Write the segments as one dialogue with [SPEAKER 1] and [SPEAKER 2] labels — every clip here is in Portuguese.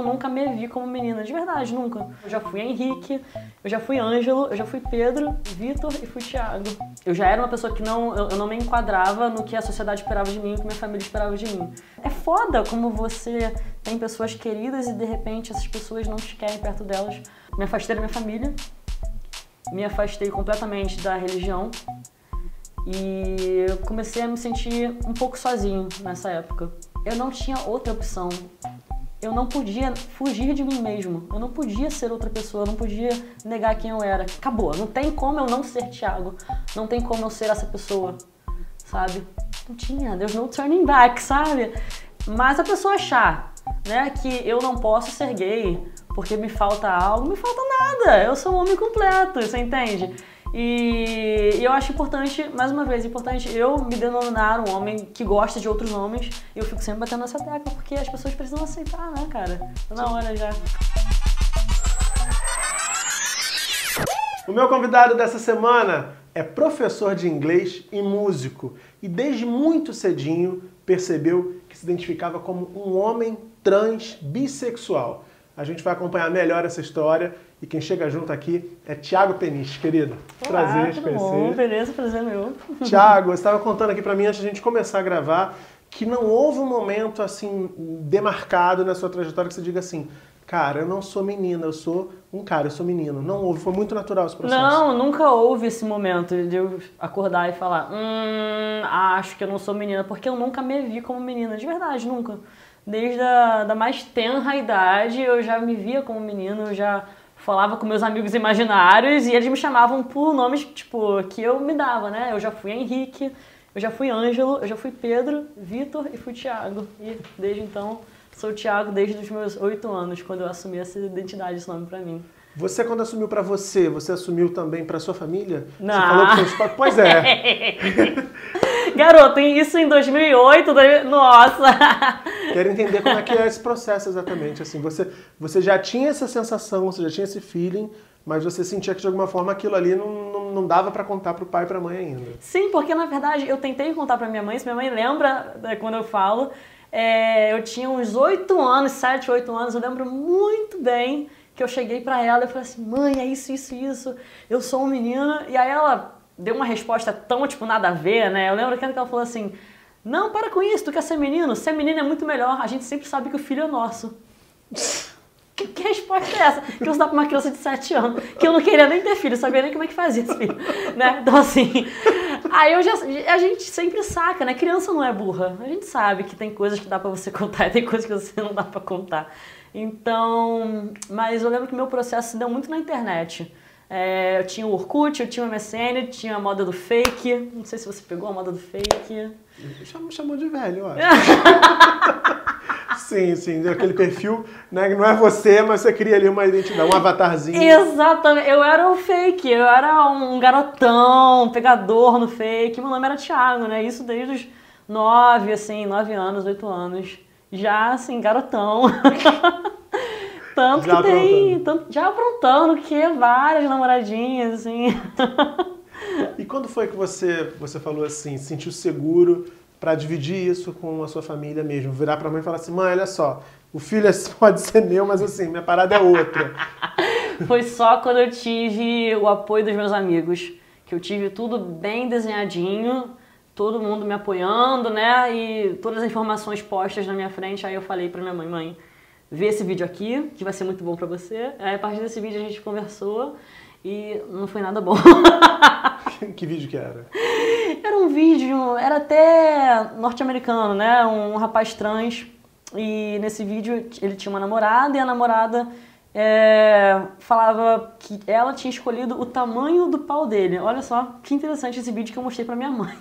[SPEAKER 1] Eu nunca me vi como menina, de verdade, nunca. Eu já fui Henrique, eu já fui Ângelo, eu já fui Pedro, Vitor e fui Thiago. Eu já era uma pessoa que não, eu, não me enquadrava no que a sociedade esperava de mim, o que minha família esperava de mim. É foda como você tem pessoas queridas e de repente essas pessoas não te querem perto delas. Me afastei da minha família, me afastei completamente da religião e comecei a me sentir um pouco sozinho nessa época. Eu não tinha outra opção. Eu não podia fugir de mim mesmo. Eu não podia ser outra pessoa. Eu não podia negar quem eu era. Acabou. Não tem como eu não ser Thiago. Não tem como eu ser essa pessoa. Sabe? Não tinha. There's no turning back, sabe? Mas a pessoa achar né, que eu não posso ser gay porque me falta algo, me falta nada. Eu sou um homem completo, você entende? E, eu acho importante, mais uma vez, importante eu me denominar um homem que gosta de outros homens. E eu fico sempre batendo nessa tecla, porque as pessoas precisam aceitar, né, cara? Tá na hora já.
[SPEAKER 2] O meu convidado dessa semana é professor de inglês e músico. E desde muito cedinho percebeu que se identificava como um homem trans bissexual. A gente vai acompanhar melhor essa história e quem chega junto aqui é Tiago Peniche, querido.
[SPEAKER 1] Olá, prazer te conhecer. Bom, beleza, prazer meu.
[SPEAKER 2] Tiago, você estava contando aqui para mim antes de a gente começar a gravar que não houve um momento assim demarcado na sua trajetória que você diga assim, cara, eu não sou menina, eu sou um cara, eu sou menino. Não houve, foi muito natural esse processo.
[SPEAKER 1] Não, nunca houve esse momento de eu acordar e falar, hum, acho que eu não sou menina, porque eu nunca me vi como menina, de verdade, nunca. Desde a da mais tenra idade eu já me via como menino, eu já falava com meus amigos imaginários e eles me chamavam por nomes, tipo, que eu me dava, né? Eu já fui Henrique, eu já fui Ângelo, eu já fui Pedro, Vitor e fui Tiago. E desde então sou Tiago desde os meus oito anos, quando eu assumi essa identidade, esse nome para mim.
[SPEAKER 2] Você, quando assumiu para você, você assumiu também para sua família?
[SPEAKER 1] Não.
[SPEAKER 2] Você falou que seus pais... Pois é.
[SPEAKER 1] Garoto, isso em 2008, nossa!
[SPEAKER 2] Quero entender como é que é esse processo exatamente. Assim, você, você já tinha essa sensação, você já tinha esse feeling, mas você sentia que de alguma forma aquilo ali não, não, não dava para contar para o pai e para mãe ainda.
[SPEAKER 1] Sim, porque na verdade eu tentei contar para minha mãe, se minha mãe lembra né, quando eu falo, é, eu tinha uns 8 anos, 7, 8 anos, eu lembro muito bem que eu cheguei para ela e falei assim, mãe, é isso, isso, isso, eu sou um menino, e aí ela deu uma resposta tão, tipo, nada a ver, né? Eu lembro que ela falou assim, não, para com isso, tu quer ser menino? Ser menino é muito melhor, a gente sempre sabe que o filho é nosso. Que, que, resposta é essa? Que eu dá pra uma criança de 7 anos, que eu não queria nem ter filho, sabia nem como é que fazia esse filho, né? Então assim, aí eu já, a gente sempre saca, né? Criança não é burra, a gente sabe que tem coisas que dá para você contar e tem coisas que você não dá para contar. Então, mas eu lembro que meu processo se deu muito na internet. É, eu tinha o Orkut, eu tinha o MSN, tinha a moda do fake. Não sei se você pegou a moda do fake.
[SPEAKER 2] Chamou, chamou de velho, ó. sim, sim, aquele perfil, né? Que não é você, mas você cria ali uma identidade, um avatarzinho.
[SPEAKER 1] Exatamente, eu era o fake, eu era um garotão, um pegador no fake. Meu nome era Thiago, né? Isso desde os nove, assim, nove anos, oito anos. Já, assim, garotão. Tanto já que tem. Tanto, já aprontando que várias namoradinhas, assim.
[SPEAKER 2] E quando foi que você, você falou assim, sentiu seguro para dividir isso com a sua família mesmo? Virar pra mãe e falar assim, mãe, olha só, o filho é, pode ser meu, mas assim, minha parada é outra.
[SPEAKER 1] foi só quando eu tive o apoio dos meus amigos, que eu tive tudo bem desenhadinho, todo mundo me apoiando, né? E todas as informações postas na minha frente, aí eu falei pra minha mãe, mãe, vê esse vídeo aqui, que vai ser muito bom para você. Aí, a partir desse vídeo a gente conversou e não foi nada bom.
[SPEAKER 2] que vídeo que era?
[SPEAKER 1] Era um vídeo, era até norte-americano, né? Um rapaz trans. E nesse vídeo ele tinha uma namorada e a namorada é, falava que ela tinha escolhido o tamanho do pau dele. Olha só que interessante esse vídeo que eu mostrei pra minha mãe.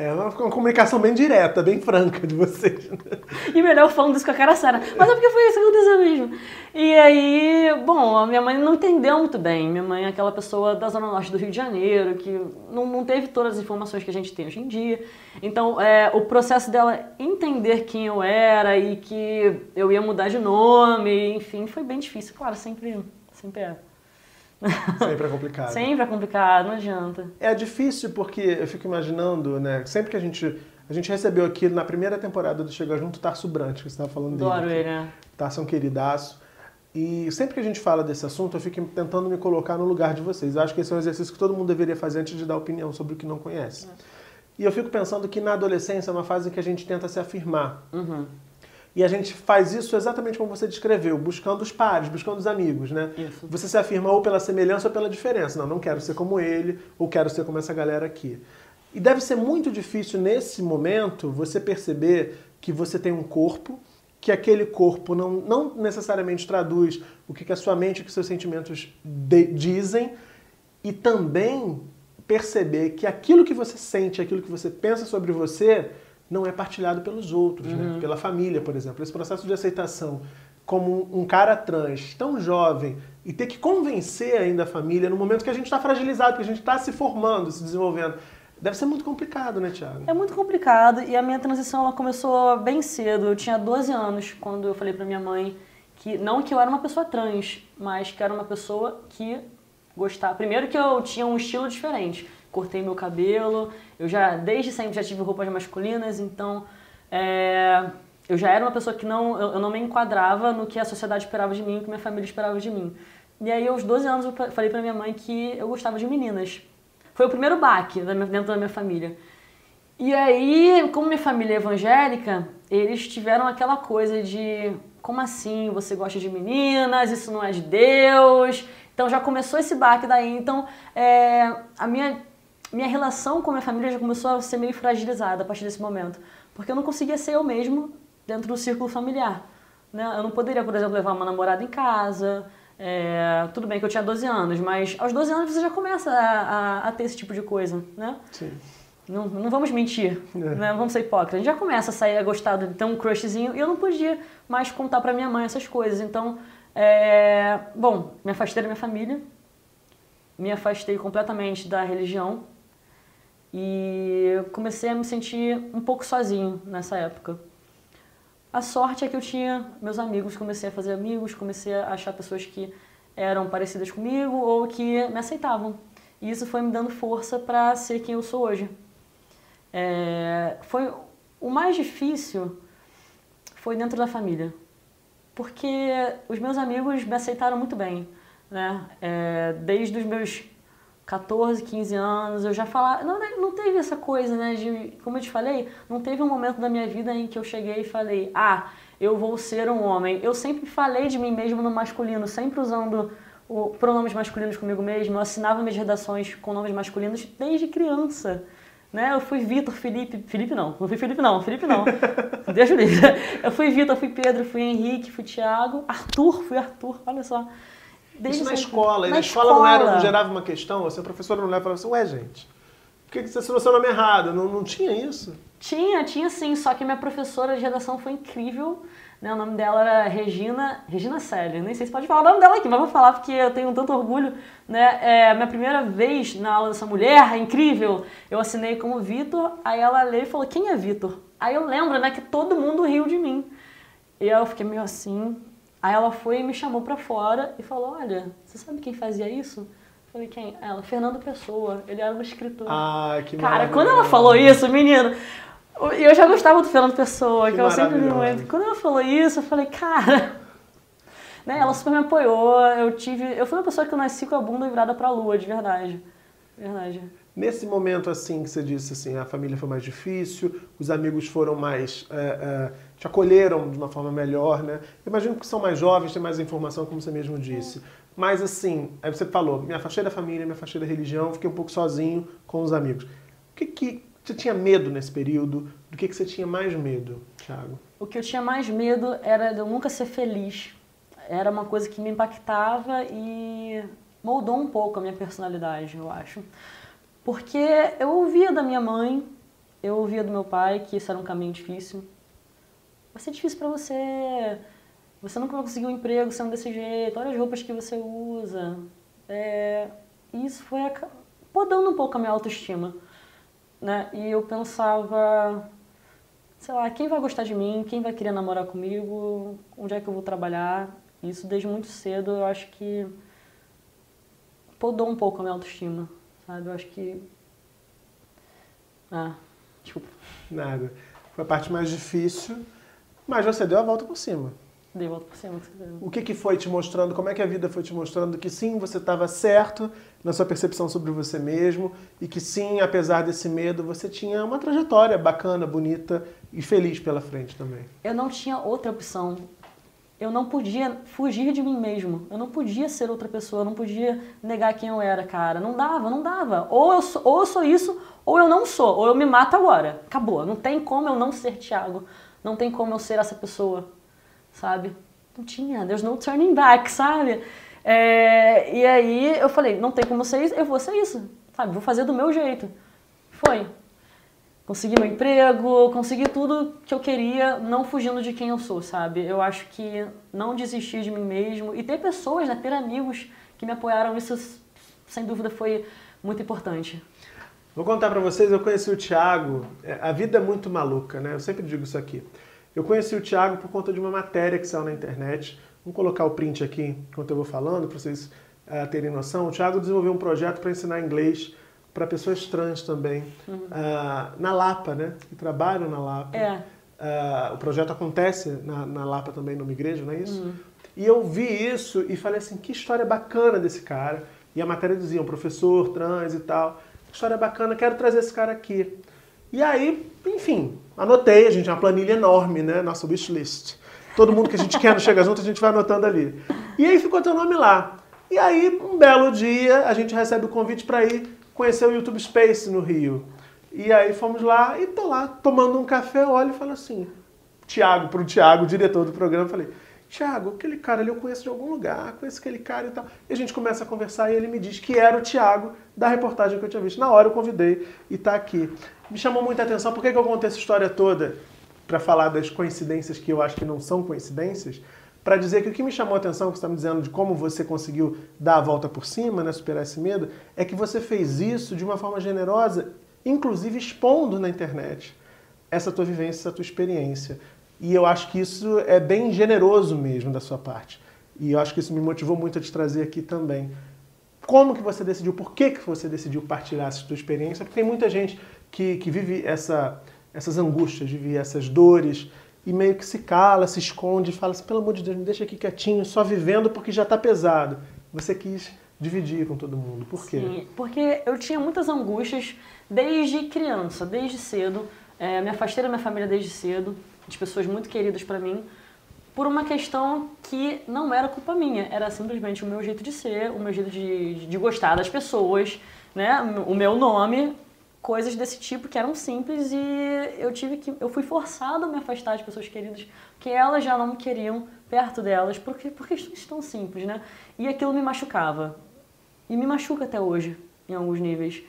[SPEAKER 2] É uma, uma, comunicação bem direta, bem franca de vocês.
[SPEAKER 1] E melhor falando isso com a cara séria. Mas é porque foi isso que aconteceu mesmo. E aí, bom, a minha mãe não entendeu muito bem. Minha mãe é aquela pessoa da Zona Norte do Rio de Janeiro, que não, não teve todas as informações que a gente tem hoje em dia. Então, é, o processo dela entender quem eu era e que eu ia mudar de nome, enfim, foi bem difícil. Claro, sempre, sempre é.
[SPEAKER 2] Sempre é complicado.
[SPEAKER 1] sempre é complicado, não adianta.
[SPEAKER 2] É difícil porque eu fico imaginando, né? Sempre que a gente A gente recebeu aqui na primeira temporada do Chega Junto o Tarso Brant, que você estava falando dele.
[SPEAKER 1] Adoro ele, né?
[SPEAKER 2] Tarso é um queridaço. E sempre que a gente fala desse assunto, eu fico tentando me colocar no lugar de vocês. Eu acho que esse é um exercício que todo mundo deveria fazer antes de dar opinião sobre o que não conhece. E eu fico pensando que na adolescência é uma fase em que a gente tenta se afirmar.
[SPEAKER 1] Uhum.
[SPEAKER 2] E a gente faz isso exatamente como você descreveu, buscando os pares, buscando os amigos, né?
[SPEAKER 1] Isso.
[SPEAKER 2] Você se afirma ou pela semelhança ou pela diferença. Não, não quero ser como ele, ou quero ser como essa galera aqui. E deve ser muito difícil nesse momento você perceber que você tem um corpo, que aquele corpo não, não necessariamente traduz o que, que a sua mente e o que seus sentimentos de- dizem, e também perceber que aquilo que você sente, aquilo que você pensa sobre você, não é partilhado pelos outros, né? pela família, por exemplo. Esse processo de aceitação como um cara trans tão jovem e ter que convencer ainda a família no momento que a gente está fragilizado, que a gente está se formando, se desenvolvendo. Deve ser muito complicado, né, Thiago?
[SPEAKER 1] É muito complicado e a minha transição ela começou bem cedo. Eu tinha 12 anos quando eu falei pra minha mãe que não que eu era uma pessoa trans, mas que era uma pessoa que gostava. Primeiro que eu tinha um estilo diferente. Cortei meu cabelo, eu já desde sempre já tive roupas masculinas, então é, eu já era uma pessoa que não eu, eu não me enquadrava no que a sociedade esperava de mim, o que minha família esperava de mim. E aí aos 12 anos eu fa- falei pra minha mãe que eu gostava de meninas. Foi o primeiro baque dentro da minha família. E aí, como minha família é evangélica, eles tiveram aquela coisa de como assim você gosta de meninas, isso não é de Deus. Então já começou esse baque daí. Então é, a minha, minha relação com a minha família já começou a ser meio fragilizada a partir desse momento. Porque eu não conseguia ser eu mesmo dentro do círculo familiar. Né? Eu não poderia, por exemplo, levar uma namorada em casa. É, tudo bem que eu tinha 12 anos, mas aos 12 anos você já começa a, a- a ter esse tipo de coisa, né?
[SPEAKER 2] Sim.
[SPEAKER 1] Não, não vamos mentir,
[SPEAKER 2] É.
[SPEAKER 1] né? Não vamos ser hipócritas. A gente já começa a sair a gostar de ter um crushzinho e eu não podia mais contar pra minha mãe essas coisas. Então, é... bom, me afastei da minha família, me afastei completamente da religião e comecei a me sentir um pouco sozinho nessa época. A sorte é que eu tinha meus amigos, comecei a fazer amigos, comecei a achar pessoas que eram parecidas comigo ou que me aceitavam. E isso foi me dando força para ser quem eu sou hoje. É, foi o mais difícil foi dentro da família, porque os meus amigos me aceitaram muito bem, né? É, desde os meus 14, 15 anos, eu já falava. Não, não teve essa coisa, né? De, como eu te falei, não teve um momento da minha vida em que eu cheguei e falei, ah, eu vou ser um homem. Eu sempre falei de mim mesmo no masculino, sempre usando o, pronomes masculinos comigo mesmo. Eu assinava minhas redações com nomes masculinos desde criança. Né? Eu fui Vitor, Felipe. Felipe não, não fui Felipe não, Felipe não. Deixa eu livre. Eu fui Vitor, fui Pedro, fui Henrique, fui Thiago, Arthur, fui Arthur, olha só.
[SPEAKER 2] Isso na
[SPEAKER 1] sempre.
[SPEAKER 2] escola. E na, escola, não, era, não gerava uma questão? Assim, a professora não leva e falava assim, ué, gente, por que você assinou seu nome errado? Não, não tinha isso?
[SPEAKER 1] Tinha, tinha sim, só que minha professora de redação foi incrível. Né? O nome dela era Regina, Regina Selle. Nem sei se pode falar o nome dela aqui, mas vou falar porque eu tenho tanto orgulho. Né? É, minha primeira vez na aula dessa mulher, incrível, eu assinei como Vitor, aí ela leu e falou, quem é Vitor? Aí eu lembro né, que todo mundo riu de mim. E eu fiquei meio assim. Aí ela foi e me chamou pra fora e falou, olha, você sabe quem fazia isso? Eu falei, quem? Ela, Fernando Pessoa, ele era um escritor.
[SPEAKER 2] Ah, que
[SPEAKER 1] Cara, quando ela falou isso, menino, eu já gostava do Fernando Pessoa,
[SPEAKER 2] Que
[SPEAKER 1] que, eu sempre
[SPEAKER 2] maravilhoso.
[SPEAKER 1] muito. Quando ela falou isso, eu falei, cara. Né, ela super me apoiou, eu tive. Eu fui uma pessoa que eu nasci com a bunda virada pra lua, de verdade. Verdade.
[SPEAKER 2] Nesse momento, assim, que você disse assim, a família foi mais difícil, os amigos foram mais... é, é, te acolheram de uma forma melhor, né? Imagino que são mais jovens, têm mais informação, como você mesmo disse. Mas, assim, aí você falou, me afastei da família, me afastei da religião, fiquei um pouco sozinho com os amigos. O que que você tinha medo nesse período? Do que que você tinha mais medo, Thiago?
[SPEAKER 1] O que eu tinha mais medo era de eu nunca ser feliz. Era uma coisa que me impactava e moldou um pouco a minha personalidade, eu acho. Porque eu ouvia da minha mãe, eu ouvia do meu pai que isso era um caminho difícil. Vai ser difícil pra você. Você nunca vai conseguir um emprego sendo desse jeito. Olha as roupas que você usa. É, isso foi podando um pouco a minha autoestima. Né? E eu pensava, sei lá, quem vai gostar de mim, quem vai querer namorar comigo, onde é que eu vou trabalhar. Isso desde muito cedo eu acho que podou um pouco a minha autoestima, sabe? Eu acho que. Ah, Desculpa.
[SPEAKER 2] Nada. Foi a parte mais difícil, mas você deu a volta por cima.
[SPEAKER 1] Dei volta por cima.
[SPEAKER 2] O que, que foi te mostrando, como é que a vida foi te mostrando que sim, você estava certo na sua percepção sobre você mesmo e que sim, apesar desse medo, você tinha uma trajetória bacana, bonita e feliz pela frente também.
[SPEAKER 1] Eu não tinha outra opção. Eu não podia fugir de mim mesmo. Eu não podia ser outra pessoa. Eu não podia negar quem eu era, cara. Não dava, não dava. Ou eu sou, ou eu sou isso, ou eu não sou. Ou eu me mato agora. Acabou. Não tem como eu não ser Thiago. Não tem como eu ser essa pessoa, sabe? Não tinha. There's no turning back, sabe? É, e aí eu falei, não tem como ser isso, eu vou ser isso, sabe? Vou fazer do meu jeito. Foi. Consegui meu emprego, consegui tudo que eu queria, não fugindo de quem eu sou, sabe? Eu acho que não desistir de mim mesmo e ter pessoas, né, ter amigos que me apoiaram, isso sem dúvida foi muito importante.
[SPEAKER 2] Vou contar pra vocês, eu conheci o Thiago, é, a vida é muito maluca, né? Eu sempre digo isso aqui. Eu conheci o Thiago por conta de uma matéria que saiu na internet. Vamos colocar o print aqui enquanto eu vou falando, para vocês eh, terem noção. O Thiago desenvolveu um projeto para ensinar inglês para pessoas trans também, ah, na Lapa, né? Que trabalham na Lapa.
[SPEAKER 1] É.
[SPEAKER 2] Ah, o projeto acontece na, na Lapa também, numa igreja, não é isso? E eu vi isso e falei assim, que história bacana desse cara. E a matéria dizia, um professor trans e tal. História bacana, quero trazer esse cara aqui. E aí, enfim, anotei, a gente tem uma planilha enorme, né? Nossa wishlist. Todo mundo que a gente quer no Chega Junto, a gente vai anotando ali. E aí ficou teu nome lá. E aí, um belo dia, a gente recebe o convite para ir conhecer o YouTube Space no Rio. E aí fomos lá e tô lá tomando um café, olho e falo assim, Tiago, pro Tiago, diretor do programa, falei, Tiago, aquele cara ali eu conheço de algum lugar, conheço aquele cara e tal. E a gente começa a conversar e ele me diz que era o Tiago da reportagem que eu tinha visto. Na hora eu convidei e tá aqui. Me chamou muita atenção, por que, que eu contei essa história toda? Para falar das coincidências que eu acho que não são coincidências, para dizer que o que me chamou a atenção, que você está me dizendo de como você conseguiu dar a volta por cima, né, superar esse medo, é que você fez isso de uma forma generosa, inclusive expondo na internet essa tua vivência, essa tua experiência. E eu acho que isso é bem generoso mesmo da sua parte. E eu acho que isso me motivou muito a te trazer aqui também. Como que você decidiu, por que, que você decidiu partilhar essa tua experiência? Porque tem muita gente que, que vive essa, essas angústias, vive essas dores, e meio que se cala, se esconde, fala assim, pelo amor de Deus, me deixa aqui quietinho, só vivendo porque já está pesado. Você quis dividir com todo mundo. Por quê?
[SPEAKER 1] Sim, porque eu tinha muitas angústias desde criança, desde cedo. É, me afastei da minha família desde cedo, de pessoas muito queridas para mim, por uma questão que não era culpa minha, era simplesmente o meu jeito de ser, o meu jeito de, de gostar das pessoas, né? O meu nome, coisas desse tipo que eram simples e eu tive que eu fui forçado a me afastar de pessoas queridas que elas já não me queriam perto delas porque por questões tão simples, né? E aquilo me machucava. E me machuca até hoje em alguns níveis.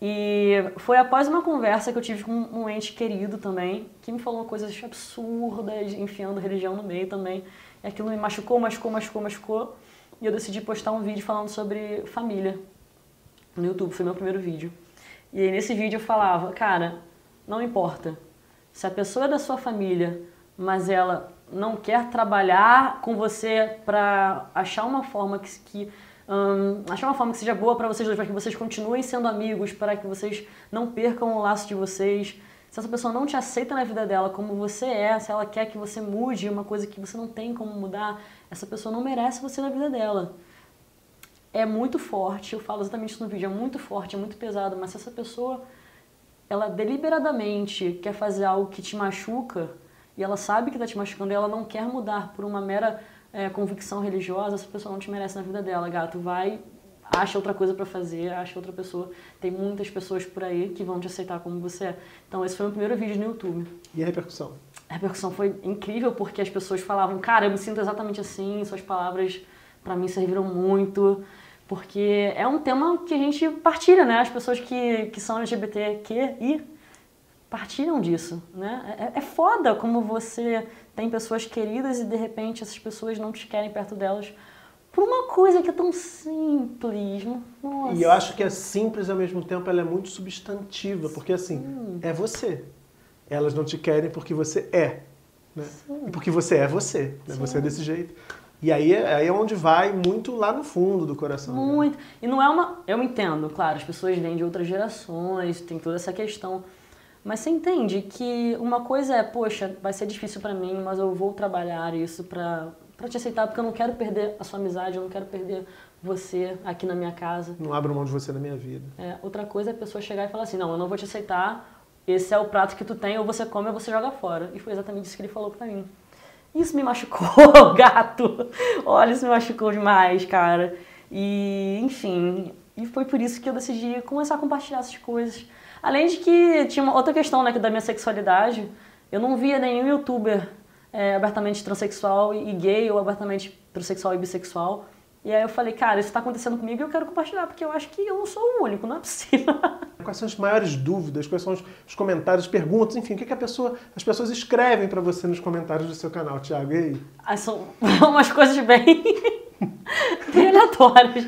[SPEAKER 1] E foi após uma conversa que eu tive com um ente querido também, que me falou coisas absurdas, enfiando religião no meio também. E aquilo me machucou, machucou, machucou, machucou. E eu decidi postar um vídeo falando sobre família no YouTube, foi meu primeiro vídeo. E aí nesse vídeo eu falava, cara, não importa. Se a pessoa é da sua família, mas ela não quer trabalhar com você para achar uma forma que, que hum, achar uma forma que seja boa para vocês dois, para que vocês continuem sendo amigos, para que vocês não percam o laço de vocês. Se essa pessoa não te aceita na vida dela como você é, se ela quer que você mude uma coisa que você não tem como mudar, essa pessoa não merece você na vida dela é muito forte, eu falo exatamente isso no vídeo, é muito forte, é muito pesado, mas se essa pessoa, ela deliberadamente quer fazer algo que te machuca, e ela sabe que está te machucando, e ela não quer mudar por uma mera é, convicção religiosa, essa pessoa não te merece na vida dela, gato. Vai, acha outra coisa para fazer, acha outra pessoa. Tem muitas pessoas por aí que vão te aceitar como você é. Então, esse foi o meu primeiro vídeo no YouTube.
[SPEAKER 2] E a repercussão?
[SPEAKER 1] A repercussão foi incrível porque as pessoas falavam, cara, eu me sinto exatamente assim, suas palavras para mim serviram muito porque é um tema que a gente partilha, né? As pessoas que, que são LGBTQI partilham disso, né? É, é foda como você tem pessoas queridas e de repente essas pessoas não te querem perto delas por uma coisa que é tão simples. Nossa.
[SPEAKER 2] E eu acho que é simples ao mesmo tempo, ela é muito substantiva, porque assim, Sim. é você. Elas não te querem porque você é. Né? E porque você é você. Né? Você é desse jeito. E aí, é, aí é onde vai muito lá no fundo do coração.
[SPEAKER 1] Né? Muito. Né? E não é uma. Eu entendo, claro, as pessoas vêm de outras gerações, tem toda essa questão. Mas você entende que uma coisa é, poxa, vai ser difícil para mim, mas eu vou trabalhar isso pra, pra te aceitar, porque eu não quero perder a sua amizade, eu não quero perder você aqui na minha casa.
[SPEAKER 2] Não abro mão de você na minha vida.
[SPEAKER 1] É, outra coisa é a pessoa chegar e falar assim, não, eu não vou te aceitar, esse é o prato que tu tem, ou você come ou você joga fora. E foi exatamente isso que ele falou pra mim. Isso me machucou, gato. Olha, isso me machucou demais, cara. E, enfim, e foi por isso que eu decidi começar a compartilhar essas coisas. Além de que tinha uma outra questão, né, que da minha sexualidade. Eu não via nenhum youtuber é, abertamente transexual e gay ou abertamente transexual e bissexual. E aí eu falei, cara, isso está acontecendo comigo e eu quero compartilhar, porque eu acho que eu não sou o único, não é possível.
[SPEAKER 2] Quais são as maiores dúvidas, quais são os comentários, perguntas, enfim, o que, que a pessoa, as pessoas escrevem para você nos comentários do seu canal, Thiago? E aí?
[SPEAKER 1] Ah, são umas coisas bem, bem aleatórias.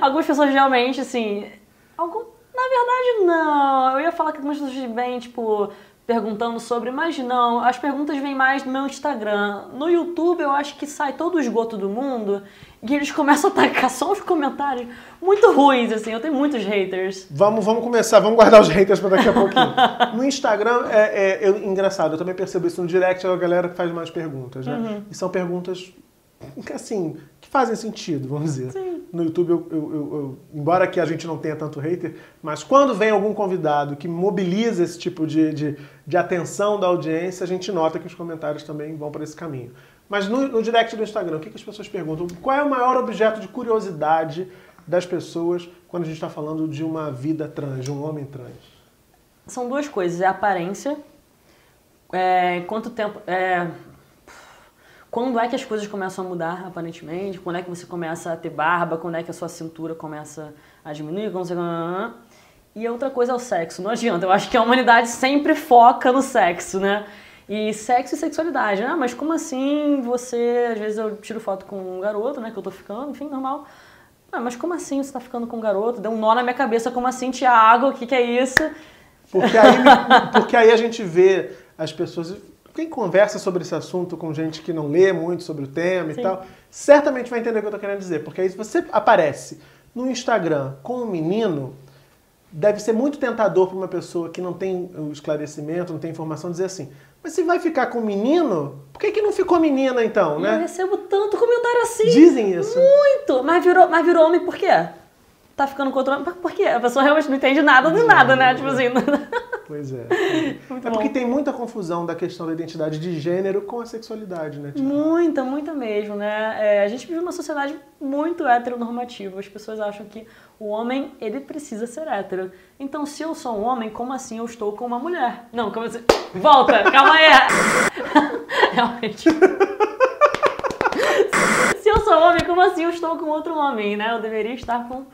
[SPEAKER 1] Algumas pessoas realmente, assim. Algum... Na verdade, não. Eu ia falar que algumas pessoas bem, tipo, perguntando sobre, mas não, as perguntas vêm mais no meu Instagram. No YouTube eu acho que sai todo o esgoto do mundo e eles começam a atacar só os comentários muito ruins, assim, eu tenho muitos haters.
[SPEAKER 2] Vamos, vamos começar, vamos guardar os haters para daqui a pouquinho. no Instagram, é, é, é, engraçado, eu também percebo isso no direct, é a galera que faz mais perguntas, né? Uhum. E são perguntas, assim, que fazem sentido, vamos dizer.
[SPEAKER 1] Sim.
[SPEAKER 2] No YouTube, eu, eu, eu, embora que a gente não tenha tanto hater, mas quando vem algum convidado que mobiliza esse tipo de, de, de atenção da audiência, a gente nota que os comentários também vão para esse caminho. Mas no, no direct do Instagram, o que, que, as pessoas perguntam? Qual é o maior objeto de curiosidade das pessoas quando a gente está falando de uma vida trans, de um homem trans?
[SPEAKER 1] São duas coisas. É a aparência. É, quanto tempo. É, quando é que as coisas começam a mudar, aparentemente? Quando é que você começa a ter barba? Quando é que a sua cintura começa a diminuir? Quando você... E outra coisa é o sexo. Não adianta. Eu acho que a humanidade sempre foca no sexo, né? E sexo e sexualidade. Ah, mas como assim você. Às vezes eu tiro foto com um garoto, né? Que eu tô ficando, enfim, normal. Ah, mas como assim você tá ficando com um garoto? Deu um nó na minha cabeça, como assim, Tiago? O que, que é isso?
[SPEAKER 2] Porque aí, porque aí a gente vê as pessoas. Quem conversa sobre esse assunto com gente que não lê muito sobre o tema Sim. e tal, certamente vai entender o que eu tô querendo dizer. Porque aí se você aparece no Instagram com um menino, deve ser muito tentador para uma pessoa que não tem o esclarecimento, não tem informação, dizer assim: mas se vai ficar com menino, por que, que não ficou menina então, né?
[SPEAKER 1] Eu recebo tanto comentário assim.
[SPEAKER 2] Dizem isso.
[SPEAKER 1] Muito! Mas virou, mas virou homem por quê? Tá ficando com outro homem? Por quê? A pessoa realmente não entende nada de nada, né? Tipo assim.
[SPEAKER 2] Pois é. Muito é porque tem muita confusão da questão da identidade de gênero com a sexualidade, né?
[SPEAKER 1] Muita, muita mesmo, né? É, a gente vive uma sociedade muito heteronormativa. As pessoas acham que o homem, ele precisa ser hétero. Então, se eu sou um homem, como assim eu estou com uma mulher? Não, como assim? Volta, calma aí. Realmente. se eu sou homem, como assim eu estou com outro homem, né? Eu deveria estar com...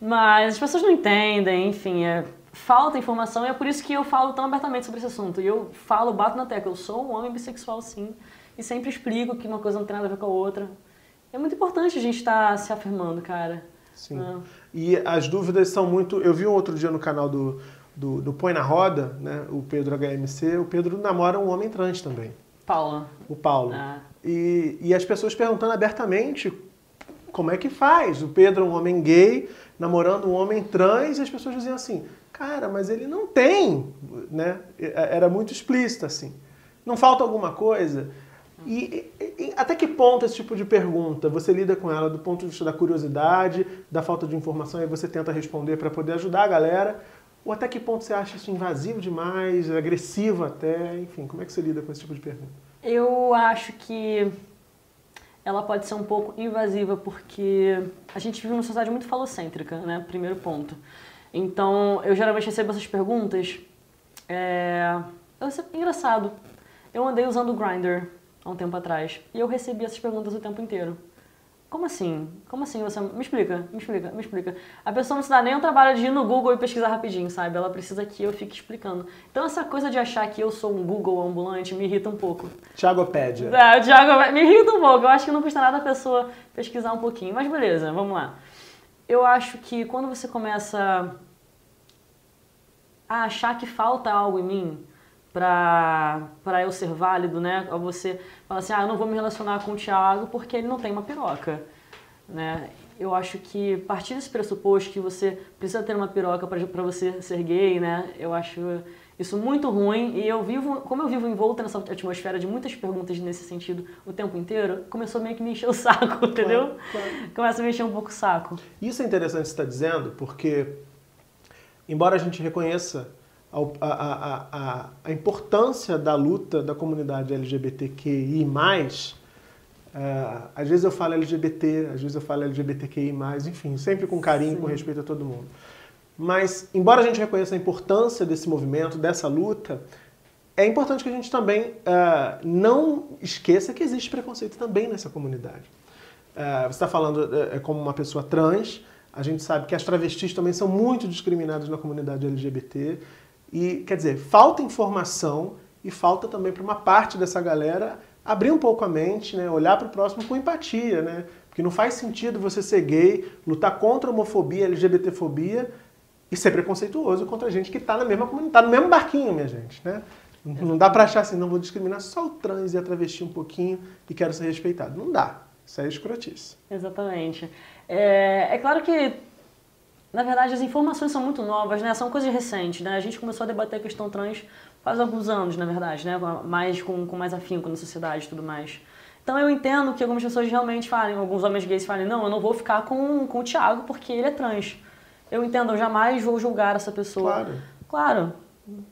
[SPEAKER 1] Mas as pessoas não entendem, enfim, é falta informação e é por isso que eu falo tão abertamente sobre esse assunto. E eu falo, bato na tecla, eu sou um homem bissexual sim, e sempre explico que uma coisa não tem nada a ver com a outra. É muito importante a gente estar tá se afirmando, cara.
[SPEAKER 2] Sim. É. E as dúvidas são muito. Eu vi um outro dia no canal do, do, do Põe na Roda, né? O Pedro HMC, o Pedro namora um homem trans também.
[SPEAKER 1] Paulo.
[SPEAKER 2] O Paulo. Ah. E, e as pessoas perguntando abertamente como é que faz. O Pedro, um homem gay, namorando um homem trans, e as pessoas diziam assim: Cara, mas ele não tem, né? Era muito explícito assim. Não falta alguma coisa? E, e, até que ponto esse tipo de pergunta você lida com ela do ponto de vista da curiosidade, da falta de informação e você tenta responder para poder ajudar a galera? Ou até que ponto você acha isso invasivo demais, agressivo até? Enfim, como é que você lida com esse tipo de pergunta?
[SPEAKER 1] Eu acho que ela pode ser um pouco invasiva porque a gente vive numa sociedade muito falocêntrica, né? Primeiro ponto. Então, eu geralmente recebo essas perguntas. É... Engraçado. Eu andei usando o Grindr há um tempo atrás e eu recebi essas perguntas o tempo inteiro. Como assim? Como assim você. Me explica, me explica, me explica. A pessoa não se dá nem o trabalho de ir no Google e pesquisar rapidinho, sabe? Ela precisa que eu fique explicando. Então, essa coisa de achar que eu sou um Google ambulante me irrita um pouco.
[SPEAKER 2] Tiagopédia.
[SPEAKER 1] É, o Tiago me irrita um pouco. Eu acho que não custa nada a pessoa pesquisar um pouquinho. Mas beleza, vamos lá eu acho que quando você começa a achar que falta algo em mim para eu ser válido, né? Você fala assim, ah, eu não vou me relacionar com o Thiago porque ele não tem uma piroca, né? Eu acho que partir desse pressuposto que você precisa ter uma piroca para você ser gay, né? Eu acho isso muito ruim e eu vivo, como eu vivo envolta nessa atmosfera de muitas perguntas nesse sentido o tempo inteiro, começou meio que me encher o saco, entendeu? Claro, claro. Começa a me encher um pouco o saco.
[SPEAKER 2] Isso é interessante você estar dizendo, porque embora a gente reconheça a, a, a, a importância da luta da comunidade LGBTQI+, é, às vezes eu falo LGBT, às vezes eu falo LGBTQI+, enfim, sempre com carinho, Sim. com respeito a todo mundo. Mas, embora a gente reconheça a importância desse movimento, dessa luta, é importante que a gente também uh, não esqueça que existe preconceito também nessa comunidade. Uh, você está falando uh, como uma pessoa trans, a gente sabe que as travestis também são muito discriminadas na comunidade LGBT. E, quer dizer, falta informação e falta também para uma parte dessa galera abrir um pouco a mente, né? olhar para o próximo com empatia, né? Porque não faz sentido você ser gay, lutar contra a homofobia, LGBTfobia e ser preconceituoso contra gente que está na mesma comunidade, tá no mesmo barquinho, minha gente, né? Não dá para achar assim, não vou discriminar só o trans e a travesti um pouquinho e quero ser respeitado. Não dá. Isso é escrotice.
[SPEAKER 1] Exatamente. É, é claro que, na verdade, as informações são muito novas, né? São coisas recentes, né? A gente começou a debater a questão trans faz alguns anos, na verdade, né? Mais com, com mais afinco na sociedade e tudo mais. Então eu entendo que algumas pessoas realmente falem, alguns homens gays falem, não, eu não vou ficar com, com o Thiago porque ele é trans. Eu entendo, eu jamais vou julgar essa pessoa.
[SPEAKER 2] Claro.
[SPEAKER 1] Claro,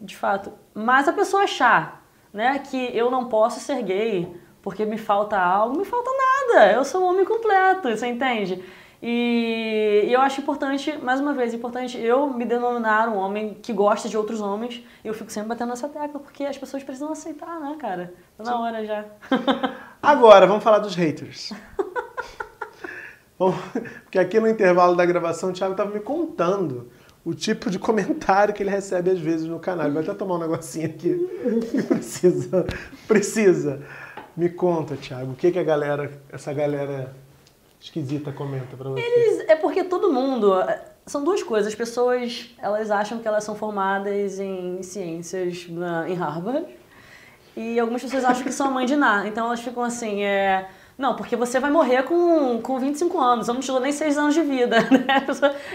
[SPEAKER 1] de fato. Mas a pessoa achar né, que eu não posso ser gay porque me falta algo, me falta nada. Eu sou um homem completo, você entende? E, eu acho importante, mais uma vez, importante eu me denominar um homem que gosta de outros homens. E eu fico sempre batendo nessa tecla, porque as pessoas precisam aceitar, né, cara? Tá na hora já.
[SPEAKER 2] Agora, vamos falar dos haters. Porque aqui no intervalo da gravação o Thiago estava me contando o tipo de comentário que ele recebe às vezes no canal. Ele vai até tomar um negocinho aqui. precisa, precisa. Me conta, Thiago, o que, que a galera, essa galera esquisita comenta pra você?
[SPEAKER 1] Eles, é porque todo mundo. São duas coisas. As pessoas elas acham que elas são formadas em ciências na, em Harvard. E algumas pessoas acham que são mãe de Ná. Então elas ficam assim, é não, porque você vai morrer com, com 25 anos, eu não te dou nem 6 anos de vida, né?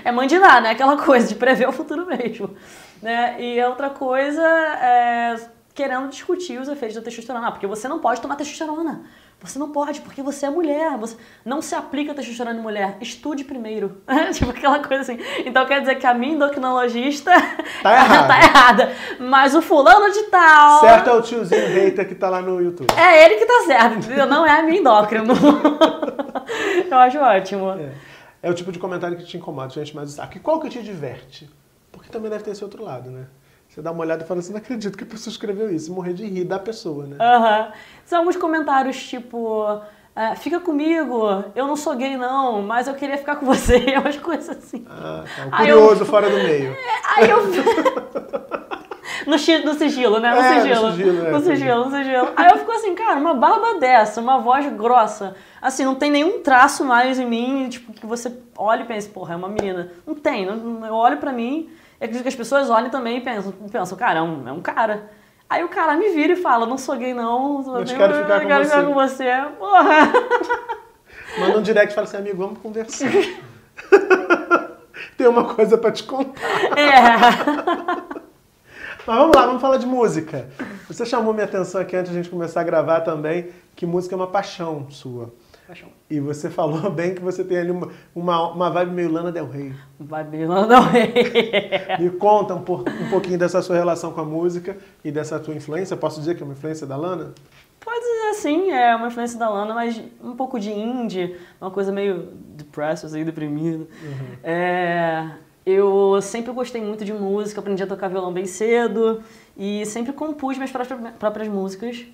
[SPEAKER 1] É nada, né? Aquela coisa de prever o futuro mesmo. Né? E outra coisa é querendo discutir os efeitos da testosterona. Porque você não pode tomar testosterona. Você não pode, porque você é mulher. Você não se aplica testosterona em mulher. Estude primeiro. tipo aquela coisa assim. Então quer dizer que a minha endocrinologista
[SPEAKER 2] tá errada.
[SPEAKER 1] tá errada. Mas o fulano de tal.
[SPEAKER 2] Certo é o tiozinho hater que tá lá no YouTube.
[SPEAKER 1] É ele que tá certo, entendeu? Não é a minha endócrino. Eu acho ótimo.
[SPEAKER 2] É. é. o tipo de comentário que te incomoda, gente, mas aqui qual que te diverte? Porque também deve ter esse outro lado, né? Você dá uma olhada e fala assim, não acredito que a pessoa escreveu isso. Morrer de rir da pessoa, né?
[SPEAKER 1] Aham. Uhum. São alguns comentários tipo... É, fica comigo, eu não sou gay não, mas eu queria ficar com você, umas coisas assim.
[SPEAKER 2] Ah, tá. Curioso eu, fora do meio.
[SPEAKER 1] É, aí eu... no, no sigilo, né? No
[SPEAKER 2] é,
[SPEAKER 1] sigilo.
[SPEAKER 2] No sigilo,
[SPEAKER 1] é, no sigilo, no sigilo. Aí eu fico assim, cara, uma barba dessa, uma voz grossa, assim, não tem nenhum traço mais em mim, tipo, que você olha e pensa, porra, é uma menina. Não tem, não, eu olho pra mim eu acredito que as pessoas olhem também e pensam, pensam cara, é um, é um cara. Aí o cara me vira e fala, não sou gay não,
[SPEAKER 2] mas tenho, quero ficar, com, quero
[SPEAKER 1] você. ficar com você. Porra.
[SPEAKER 2] Manda um direct e fala assim, amigo, vamos conversar. Tem uma coisa para te contar.
[SPEAKER 1] É.
[SPEAKER 2] Mas vamos lá, vamos falar de música. Você chamou minha atenção aqui antes de a gente começar a gravar também, que música é uma paixão sua.
[SPEAKER 1] Paixão.
[SPEAKER 2] E você falou bem que você tem ali uma, uma, uma vibe meio Lana Del Rey.
[SPEAKER 1] Vibe meio Lana Del Rey.
[SPEAKER 2] Me conta um, por, um pouquinho dessa sua relação com a música e dessa tua influência. Posso dizer que é uma influência da Lana?
[SPEAKER 1] Pode dizer assim, é uma influência da Lana, mas um pouco de indie, uma coisa meio depressed, assim, deprimido. Uhum. É, eu sempre gostei muito de música, aprendi a tocar violão bem cedo e sempre compus minhas próprias músicas.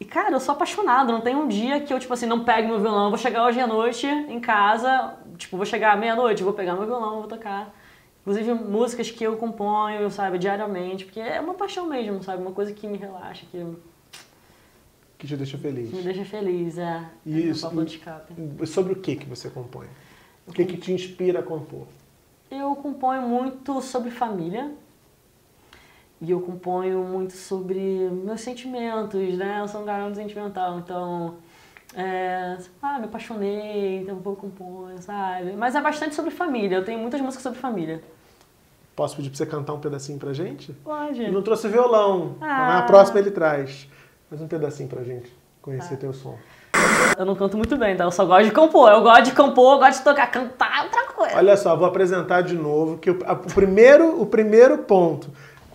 [SPEAKER 1] E, cara, eu sou apaixonado. Não tem um dia que eu, tipo assim, não pegue meu violão. Eu vou chegar hoje à noite em casa, tipo, vou chegar à meia-noite, vou pegar meu violão, vou tocar. Inclusive, músicas que eu componho, sabe, diariamente. Porque é uma paixão mesmo, sabe? Uma coisa que me relaxa, que...
[SPEAKER 2] Que te deixa feliz.
[SPEAKER 1] Me deixa feliz, é.
[SPEAKER 2] Isso.
[SPEAKER 1] É de escape.
[SPEAKER 2] Sobre o que que você compõe? O que que te inspira a compor?
[SPEAKER 1] Eu componho muito sobre família e eu componho muito sobre meus sentimentos, né? Eu sou um garoto sentimental, então. É, ah, me apaixonei, então vou compor, sabe? Mas é bastante sobre família, eu tenho muitas músicas sobre família.
[SPEAKER 2] Posso pedir pra você cantar um pedacinho pra gente?
[SPEAKER 1] Pode.
[SPEAKER 2] Ele não trouxe violão.
[SPEAKER 1] Ah.
[SPEAKER 2] Na próxima ele traz. Mais um pedacinho pra gente conhecer
[SPEAKER 1] Tá.
[SPEAKER 2] teu som.
[SPEAKER 1] Eu não canto muito bem, tá? Eu só gosto de compor. Eu gosto de compor, eu gosto de tocar. Cantar é outra coisa.
[SPEAKER 2] Olha só, vou apresentar de novo que o, a- o primeiro, o primeiro ponto.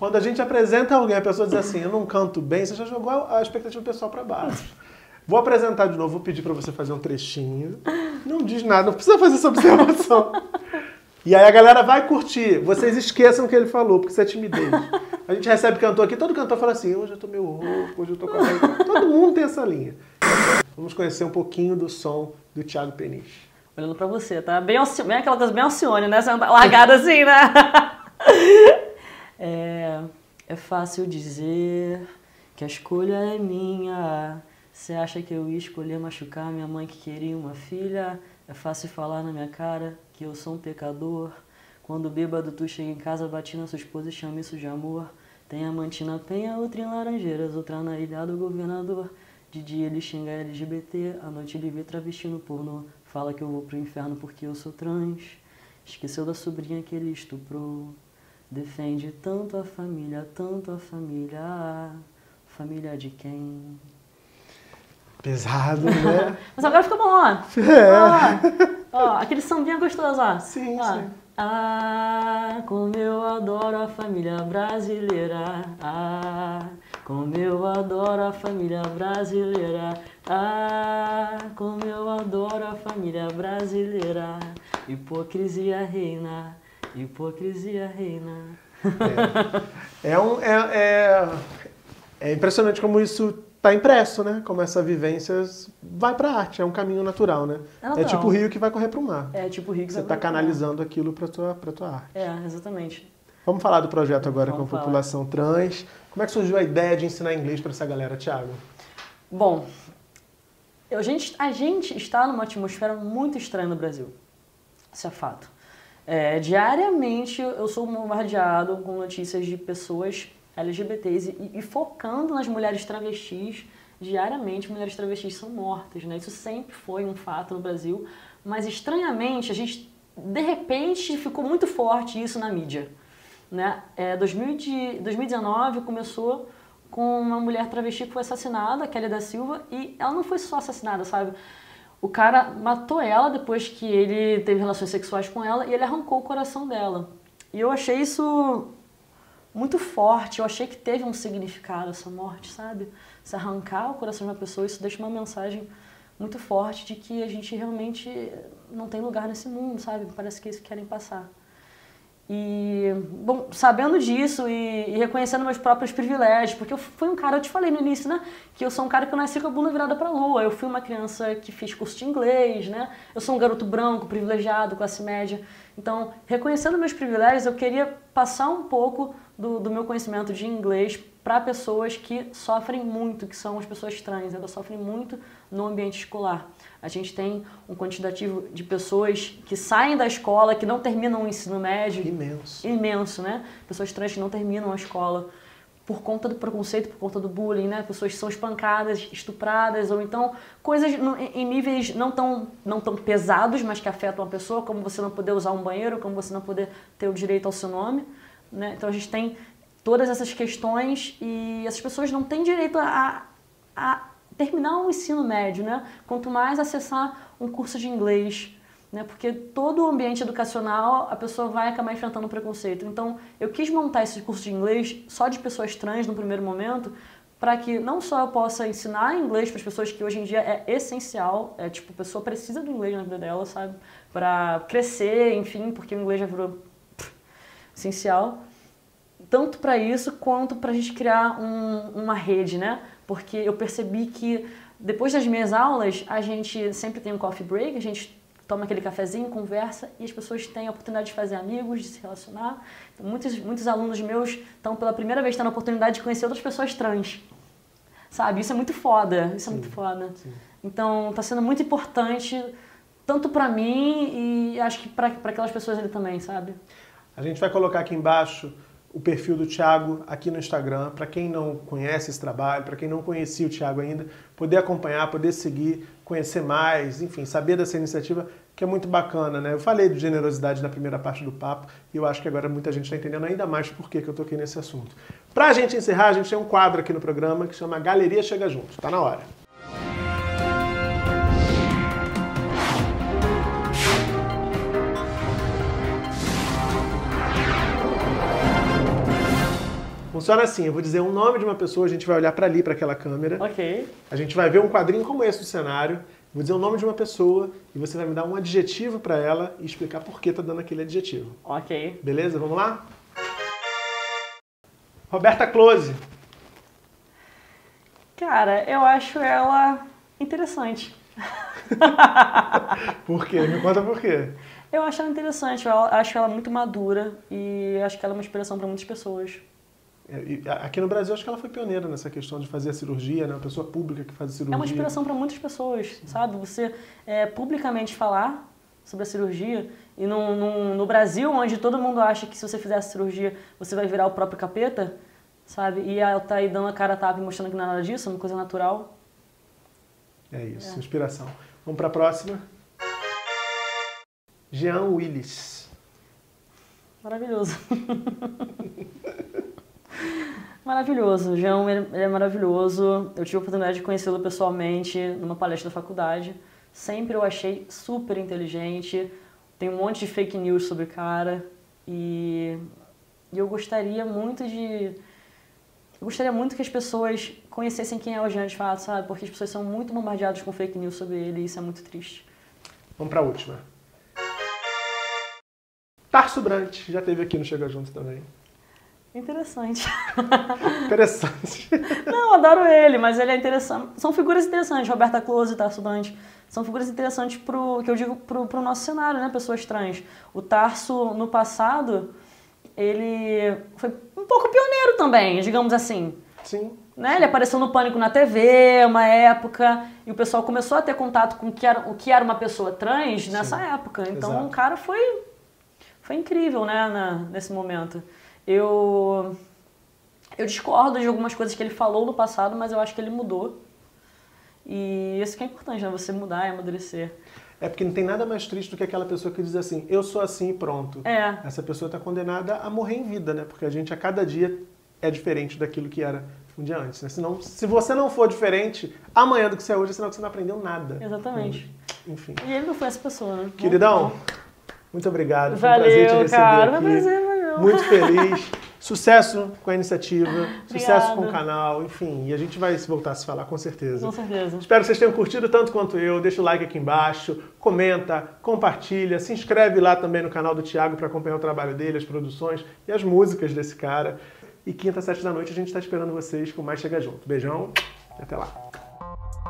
[SPEAKER 2] Quando a gente apresenta alguém, a pessoa diz assim, eu não canto bem, você já jogou a expectativa do pessoal pra baixo. Vou apresentar de novo, vou pedir pra você fazer um trechinho. Não diz nada, não precisa fazer essa observação. E aí a galera vai curtir. Vocês esqueçam o que ele falou, porque isso é timidez. A gente recebe cantor aqui, todo cantor fala assim, hoje eu tô meio rouco, hoje eu tô com a... Todo mundo tem essa linha. Vamos conhecer um pouquinho do som do Thiago Peniche.
[SPEAKER 1] Olhando pra você, tá? Bem, bem aquela coisa bem Alcione, né? Largada assim, né? É, é fácil dizer que a escolha é minha. Você acha que eu ia escolher machucar minha mãe que queria uma filha? É fácil falar na minha cara que eu sou um pecador. Quando bêbado tu chega em casa, bate na sua esposa e chama isso de amor. Tem amante na penha, outra em Laranjeiras, outra na ilha do governador. De dia ele xinga LGBT, à noite ele vê travesti no pornô. Fala que eu vou pro inferno porque eu sou trans. Esqueceu da sobrinha que ele estuprou. Defende tanto a família, tanto a família. Família de quem?
[SPEAKER 2] Pesado, né?
[SPEAKER 1] Mas agora fica bom, ó.
[SPEAKER 2] É.
[SPEAKER 1] Ó, ó, aquele sambinha gostoso, ó.
[SPEAKER 2] Sim,
[SPEAKER 1] Ó.
[SPEAKER 2] sim.
[SPEAKER 1] Ah, como eu adoro a família brasileira. Ah, como eu adoro a família brasileira. Ah, como eu adoro a família brasileira. Hipocrisia reina, hipocrisia reina.
[SPEAKER 2] É, um, é, é, é impressionante como isso está impresso, né? Como essa vivência vai para arte, é um caminho natural, né?
[SPEAKER 1] É natural.
[SPEAKER 2] tipo o rio que vai correr para o mar.
[SPEAKER 1] É tipo Higgs.
[SPEAKER 2] Você está canalizando aquilo para tua, pra tua arte.
[SPEAKER 1] É, exatamente.
[SPEAKER 2] Vamos falar do projeto agora
[SPEAKER 1] Vamos
[SPEAKER 2] com a
[SPEAKER 1] falar.
[SPEAKER 2] população trans. Como é que surgiu a ideia de ensinar inglês para essa galera, Thiago?
[SPEAKER 1] Bom, a gente, a gente está numa atmosfera muito estranha no Brasil. Isso é fato. É, diariamente eu sou bombardeado com notícias de pessoas LGBTs e, e focando nas mulheres travestis. Diariamente, mulheres travestis são mortas, né? Isso sempre foi um fato no Brasil, mas estranhamente a gente, de repente, ficou muito forte isso na mídia. Né? É, 2000 de- 2019 começou com uma mulher travesti que foi assassinada, Kelly da Silva, e ela não foi só assassinada, sabe? O cara matou ela depois que ele teve relações sexuais com ela e ele arrancou o coração dela. E eu achei isso muito forte, eu achei que teve um significado essa morte, sabe? Se arrancar o coração de uma pessoa, isso deixa uma mensagem muito forte de que a gente realmente não tem lugar nesse mundo, sabe? Parece que é isso que querem passar. E, bom, sabendo disso e, e reconhecendo meus próprios privilégios, porque eu fui um cara, eu te falei no início, né? Que eu sou um cara que eu nasci com a bunda virada pra lua. Eu fui uma criança que fiz curso de inglês, né? Eu sou um garoto branco, privilegiado, classe média. Então, reconhecendo meus privilégios, eu queria passar um pouco do, do meu conhecimento de inglês para pessoas que sofrem muito, que são as pessoas trans. Elas sofrem muito no ambiente escolar. A gente tem um quantitativo de pessoas que saem da escola, que não terminam o ensino médio,
[SPEAKER 2] Imenso.
[SPEAKER 1] imenso, né? Pessoas trans que não terminam a escola por conta do preconceito, por conta do bullying, né? Pessoas que são espancadas, estupradas, ou então coisas em níveis não tão, não tão pesados, mas que afetam a pessoa, como você não poder usar um banheiro, como você não poder ter o direito ao seu nome, né? Então a gente tem todas essas questões e essas pessoas não têm direito a, a terminar o ensino médio, né? Quanto mais acessar um curso de inglês, né? Porque todo o ambiente educacional a pessoa vai acabar enfrentando preconceito. Então, eu quis montar esse curso de inglês só de pessoas trans no primeiro momento, para que não só eu possa ensinar inglês para as pessoas que hoje em dia é essencial, é tipo, a pessoa precisa do inglês na vida dela, sabe? Para crescer, enfim, porque o inglês já virou essencial tanto para isso quanto para a gente criar um- uma rede, né? Porque eu percebi que depois das minhas aulas a gente sempre tem um coffee break, a gente toma aquele cafezinho, conversa e as pessoas têm a oportunidade de fazer amigos, de se relacionar. Então, muitos, muitos alunos meus estão pela primeira vez tendo a oportunidade de conhecer outras pessoas trans. Sabe? Isso é muito foda. Isso é muito foda. Então, tá sendo muito importante tanto para mim e acho que para aquelas pessoas ali também, sabe?
[SPEAKER 2] A gente vai colocar aqui embaixo o perfil do Thiago aqui no Instagram, para quem não conhece esse trabalho, para quem não conhecia o Thiago ainda, poder acompanhar, poder seguir, conhecer mais, enfim, saber dessa iniciativa que é muito bacana, né? Eu falei de generosidade na primeira parte do papo e eu acho que agora muita gente está entendendo ainda mais por que eu toquei nesse assunto. Pra gente encerrar, a gente tem um quadro aqui no programa que chama Galeria Chega Junto. Tá na hora. Funciona assim, eu vou dizer o nome de uma pessoa, a gente vai olhar para ali, para aquela câmera.
[SPEAKER 1] Ok.
[SPEAKER 2] A gente vai ver um quadrinho como esse do cenário, vou dizer o nome de uma pessoa e você vai me dar um adjetivo para ela e explicar por que tá dando aquele adjetivo.
[SPEAKER 1] Ok.
[SPEAKER 2] Beleza? Vamos lá? Roberta Close.
[SPEAKER 1] Cara, eu acho ela interessante.
[SPEAKER 2] por quê? Me conta por quê.
[SPEAKER 1] Eu acho ela interessante, eu acho ela muito madura e acho que ela é uma inspiração para muitas pessoas.
[SPEAKER 2] É, aqui no Brasil, acho que ela foi pioneira nessa questão de fazer a cirurgia, né? Uma pessoa pública que faz a cirurgia.
[SPEAKER 1] É uma inspiração para muitas pessoas, sabe? Você é, publicamente falar sobre a cirurgia e no, no, no, Brasil, onde todo mundo acha que se você fizer a cirurgia você vai virar o próprio capeta, sabe? E ela tá aí dando a cara a tapa e mostrando que não é nada disso, é uma coisa natural.
[SPEAKER 2] É isso, é. inspiração. Vamos para a próxima. Jean Willis.
[SPEAKER 1] Maravilhoso. Maravilhoso, o João ele é maravilhoso. Eu tive a oportunidade de conhecê-lo pessoalmente numa palestra da faculdade. Sempre eu achei super inteligente. Tem um monte de fake news sobre o cara e, e eu gostaria muito de eu gostaria muito que as pessoas conhecessem quem é o Jean de fato, sabe? Porque as pessoas são muito bombardeadas com fake news sobre ele e isso é muito triste.
[SPEAKER 2] Vamos para a última. Tarso Brant, já teve aqui no Chega Junto também.
[SPEAKER 1] Interessante.
[SPEAKER 2] Interessante.
[SPEAKER 1] Não, adoro ele, mas ele é interessante. São figuras interessantes, Roberta Close Tarso Dante. São figuras interessantes pro, que eu digo pro, pro nosso cenário, né? Pessoas trans. O Tarso, no passado, ele foi um pouco pioneiro também, digamos assim.
[SPEAKER 2] Sim.
[SPEAKER 1] Né? Ele apareceu no Pânico na TV, uma época, e o pessoal começou a ter contato com o que era, o que era uma pessoa trans nessa Sim. época. Então Exato. o cara foi, foi incrível, né, na, nesse momento. Eu, eu discordo de algumas coisas que ele falou no passado, mas eu acho que ele mudou. E isso que é importante, né? Você mudar e amadurecer.
[SPEAKER 2] É porque não tem nada mais triste do que aquela pessoa que diz assim, eu sou assim e pronto.
[SPEAKER 1] É.
[SPEAKER 2] Essa pessoa está condenada a morrer em vida, né? Porque a gente a cada dia é diferente daquilo que era um dia antes. Né? Senão, se você não for diferente amanhã do que você é hoje, é que você não aprendeu nada.
[SPEAKER 1] Exatamente.
[SPEAKER 2] Enfim.
[SPEAKER 1] E ele não foi essa pessoa, né?
[SPEAKER 2] Queridão, muito obrigado.
[SPEAKER 1] Valeu,
[SPEAKER 2] foi um prazer te receber
[SPEAKER 1] cara.
[SPEAKER 2] aqui.
[SPEAKER 1] Prazer,
[SPEAKER 2] muito feliz. Sucesso com a iniciativa, sucesso com o canal, enfim. E a gente vai voltar a se falar com certeza.
[SPEAKER 1] Com certeza.
[SPEAKER 2] Espero que vocês tenham curtido tanto quanto eu. Deixa o like aqui embaixo, comenta, compartilha, se inscreve lá também no canal do Thiago para acompanhar o trabalho dele, as produções e as músicas desse cara. E quinta, sete da noite, a gente está esperando vocês com mais Chega Junto. Beijão e até lá.